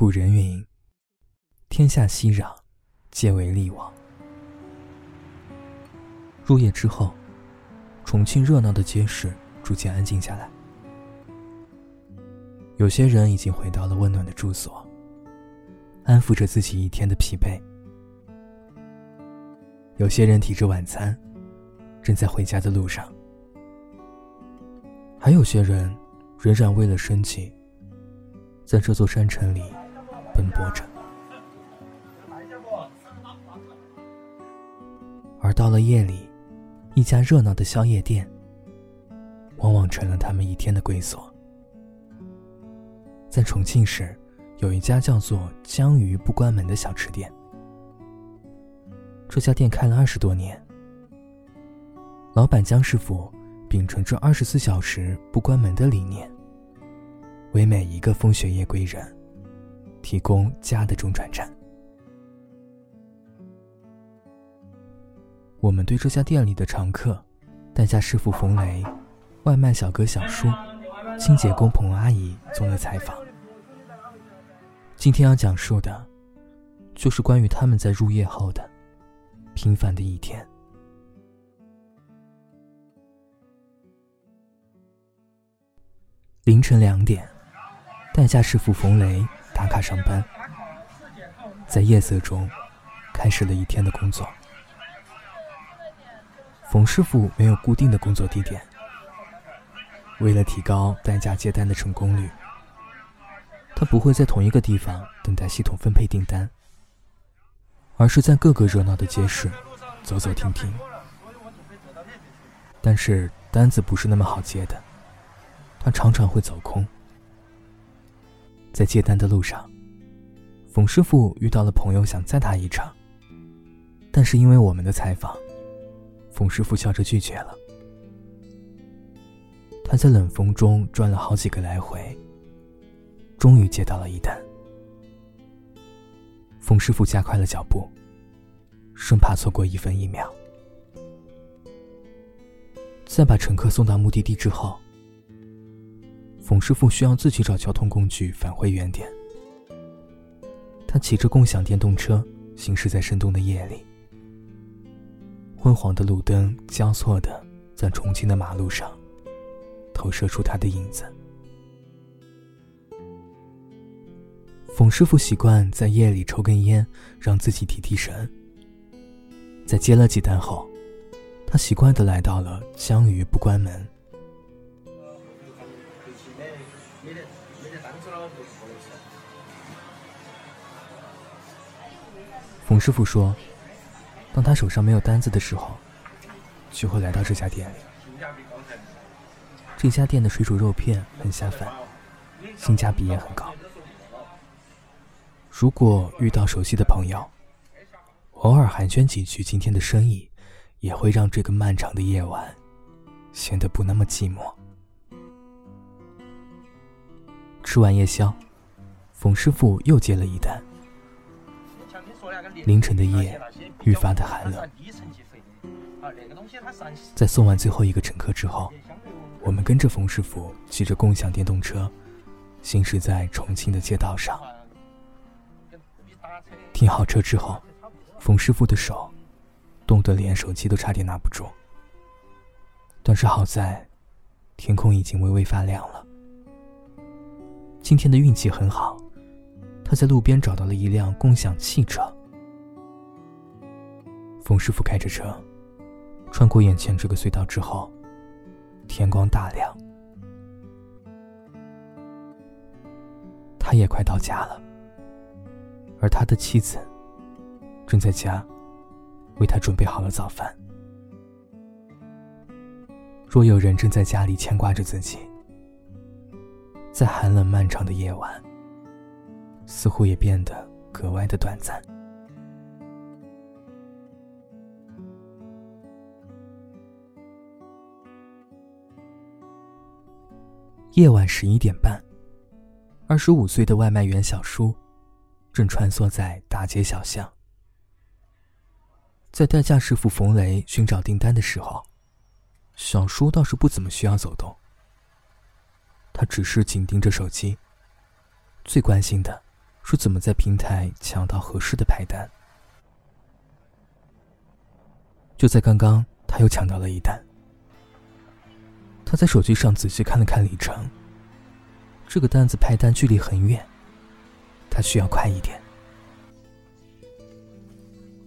古人云：“天下熙攘，皆为利往。”入夜之后，重庆热闹的街市逐渐安静下来。有些人已经回到了温暖的住所，安抚着自己一天的疲惫；有些人提着晚餐，正在回家的路上；还有些人仍然为了生计，在这座山城里奔波着。而到了夜里，一家热闹的宵夜店，往往成了他们一天的归所。在重庆市，有一家叫做“江鱼不关门”的小吃店。这家店开了二十多年，老板江师傅秉承着二十四小时不关门的理念，为每一个风雪夜归人提供家的中转站。我们对这家店里的常客、代驾师傅冯雷、外卖小哥小叔、清洁工彭阿姨做了采访。今天要讲述的，就是关于他们在入夜后的平凡的一天。凌晨两点，代驾师傅冯雷打卡上班，在夜色中开始了一天的工作。冯师傅没有固定的工作地点，为了提高代驾接单的成功率，他不会在同一个地方等待系统分配订单，而是在各个热闹的街市走走停停。但是单子不是那么好接的，他常常会走空。在接单的路上，冯师傅遇到了朋友想载他一场，但是因为我们的采访。冯师傅笑着拒绝了。他在冷风中转了好几个来回，终于接到了一单。冯师傅加快了脚步，生怕错过一分一秒。在把乘客送到目的地之后，冯师傅需要自己找交通工具返回原点。他骑着共享电动车行驶在深冬的夜里。昏黄的路灯交错的在重庆的马路上投射出他的影子。冯师傅习惯在夜里抽根烟，让自己提提神。在接了几单后，他习惯的来到了江鱼不关门。冯师傅说。当他手上没有单子的时候，就会来到这家店里。这家店的水煮肉片很下饭，性价比也很高。如果遇到熟悉的朋友，偶尔寒暄几句今天的生意，也会让这个漫长的夜晚显得不那么寂寞。吃完夜宵，冯师傅又接了一单。凌晨的夜愈发的寒冷，在送完最后一个乘客之后，我们跟着冯师傅骑着共享电动车，行驶在重庆的街道上。停好车之后，冯师傅的手冻得连手机都差点拿不住，但是好在天空已经微微发亮了。今天的运气很好，他在路边找到了一辆共享汽车。冯师傅开着车，穿过眼前这个隧道之后，天光大亮，他也快到家了，而他的妻子正在家为他准备好了早饭。若有人正在家里牵挂着自己，在寒冷漫长的夜晚，似乎也变得格外的短暂。夜晚十一点半，二十五岁的外卖员小叔正穿梭在大街小巷。在代驾师傅冯雷寻找订单的时候，小叔倒是不怎么需要走动。他只是紧盯着手机，最关心的是怎么在平台抢到合适的派单。就在刚刚，他又抢到了一单。他在手机上仔细看了看里程，这个单子派单距离很远，他需要快一点。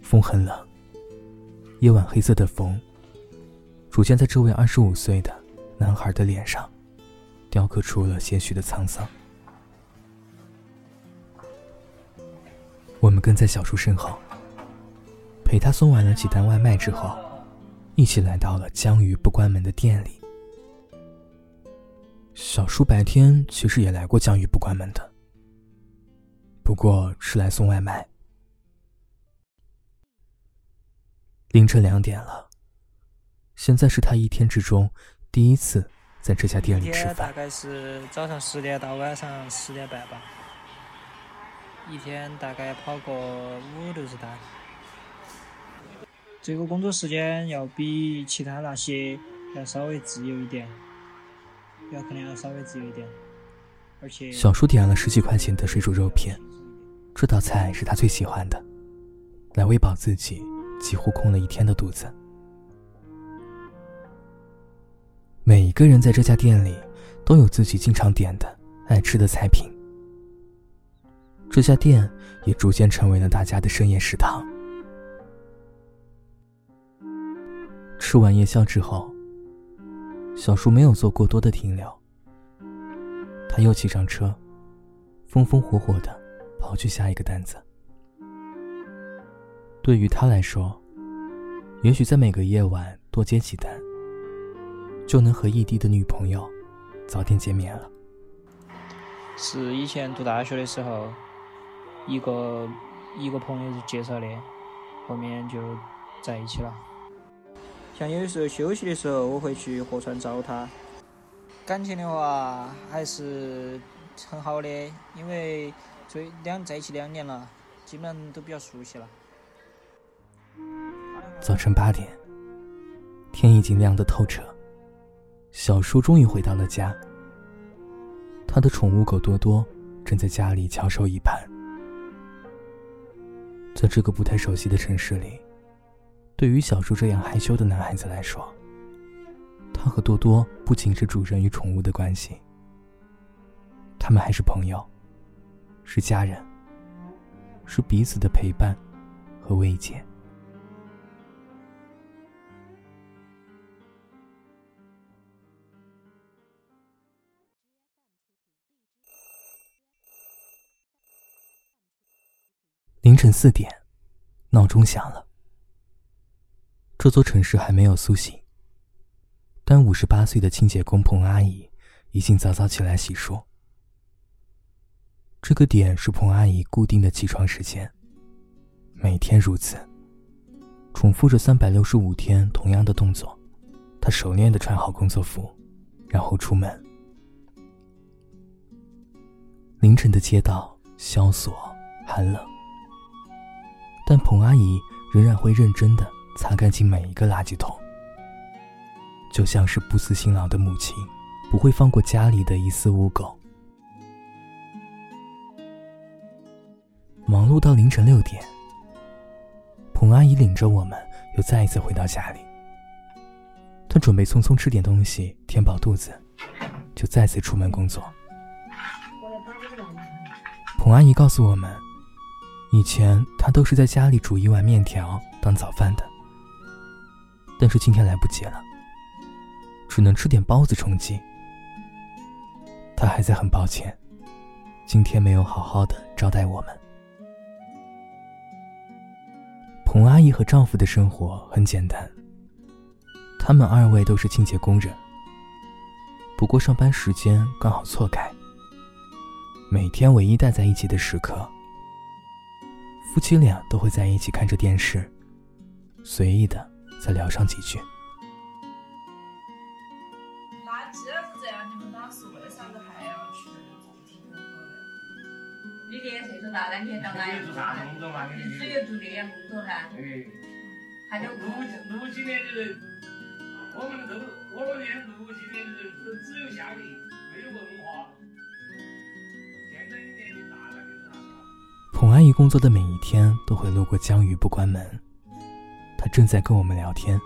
风很冷，夜晚黑色的风，逐渐在这位二十五岁的男孩的脸上，雕刻出了些许的沧桑。我们跟在小叔身后。陪他送完了几单外卖之后，一起来到了江鱼不关门的店里。小叔白天其实也来过江鱼不关门的，不过是来送外卖。凌晨两点了，现在是他一天之中第一次在这家店里吃饭。大概是早上十点到晚上十点半吧，一天大概跑个五六十单。这个工作时间要比其他那些要稍微自由一点，要可能要稍微自由一点，而且小叔点了十几块钱的水煮肉片，这道菜是他最喜欢的，来喂饱自己几乎空了一天的肚子。每一个人在这家店里都有自己经常点的爱吃的菜品，这家店也逐渐成为了大家的深夜食堂。吃完夜宵之后，小叔没有做过多的停留，他又骑上车，风风火火的跑去下一个单子。对于他来说，也许在每个夜晚多接几单，就能和异地的女朋友早点见面了。是以前读大学的时候，一个一个朋友介绍的，后面就在一起了。像有时候休息的时候，我会去合川找他。感情的话还是很好的，因为最两在一起两年了，基本上都比较熟悉了。早晨八点，天已经亮得透彻，小叔终于回到了家。他的宠物狗多多正在家里翘首以盼。在这个不太熟悉的城市里。对于小叔这样害羞的男孩子来说，他和多多不仅是主人与宠物的关系，他们还是朋友，是家人，是彼此的陪伴和慰藉。凌晨四点，闹钟响了。这座城市还没有苏醒，但五十八岁的清洁工彭阿姨已经早早起来洗漱。这个点是彭阿姨固定的起床时间，每天如此，重复着三百六十五天同样的动作。她熟练的穿好工作服，然后出门。凌晨的街道萧索寒冷，但彭阿姨仍然会认真的。擦干净每一个垃圾桶，就像是不辞辛劳的母亲，不会放过家里的一丝污垢。忙碌到凌晨六点，彭阿姨领着我们又再一次回到家里。她准备匆匆吃点东西填饱肚子，就再次出门工作。彭阿姨告诉我们，以前他都是在家里煮一碗面条当早饭的。但是今天来不及了，只能吃点包子充饥。他还在很抱歉，今天没有好好的招待我们。彭阿姨和丈夫的生活很简单，他们二位都是清洁工人，不过上班时间刚好错开。每天唯一待在一起的时刻，夫妻俩都会在一起看着电视，随意的。再聊上几句。那既然是这样，你们当时为啥子还要去做体工作呢？你年岁数大了，你当然。做啥工作嘛？你只有做这样工作噻。对。他就。六六几年的人，我们都我们连六几年就是只有下面，没有文化。工作的每一天都会路过江鱼不关门，他正在跟我们聊天，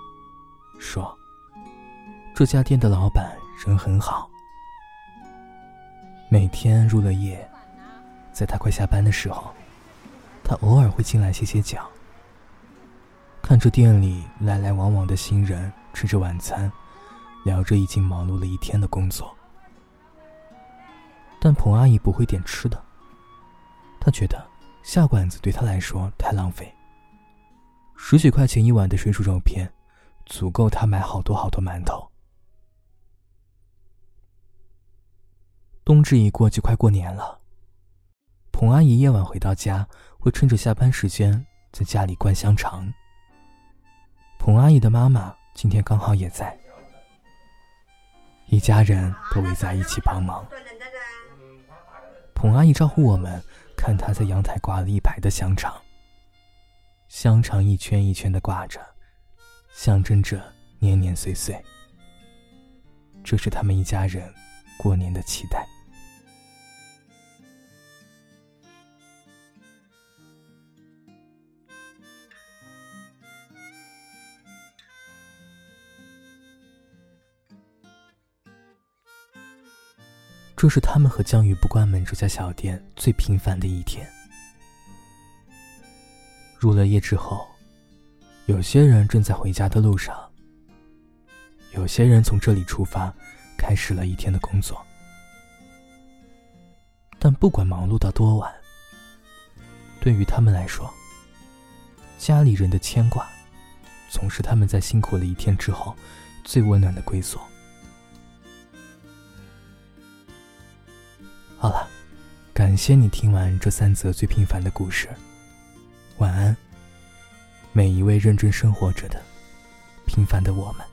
说：“这家店的老板人很好，每天入了夜，在他快下班的时候，他偶尔会进来歇歇脚，看着店里来来往往的新人吃着晚餐，聊着已经忙碌了一天的工作。但彭阿姨不会点吃的，她觉得。”下馆子对他来说太浪费。十几块钱一碗的水煮肉片，足够他买好多好多馒头。冬至一过就快过年了，彭阿姨夜晚回到家会趁着下班时间在家里灌香肠。彭阿姨的妈妈今天刚好也在，一家人都围在一起帮忙。彭阿姨招呼我们。看他在阳台挂了一排的香肠，香肠一圈一圈的挂着，象征着年年岁岁。这是他们一家人过年的期待。这是他们和江鱼不关门这家小店最平凡的一天。入了夜之后，有些人正在回家的路上，有些人从这里出发，开始了一天的工作。但不管忙碌到多晚，对于他们来说，家里人的牵挂，总是他们在辛苦了一天之后最温暖的归宿。谢你听完这三则最平凡的故事。晚安，每一位认真生活着的平凡的我们。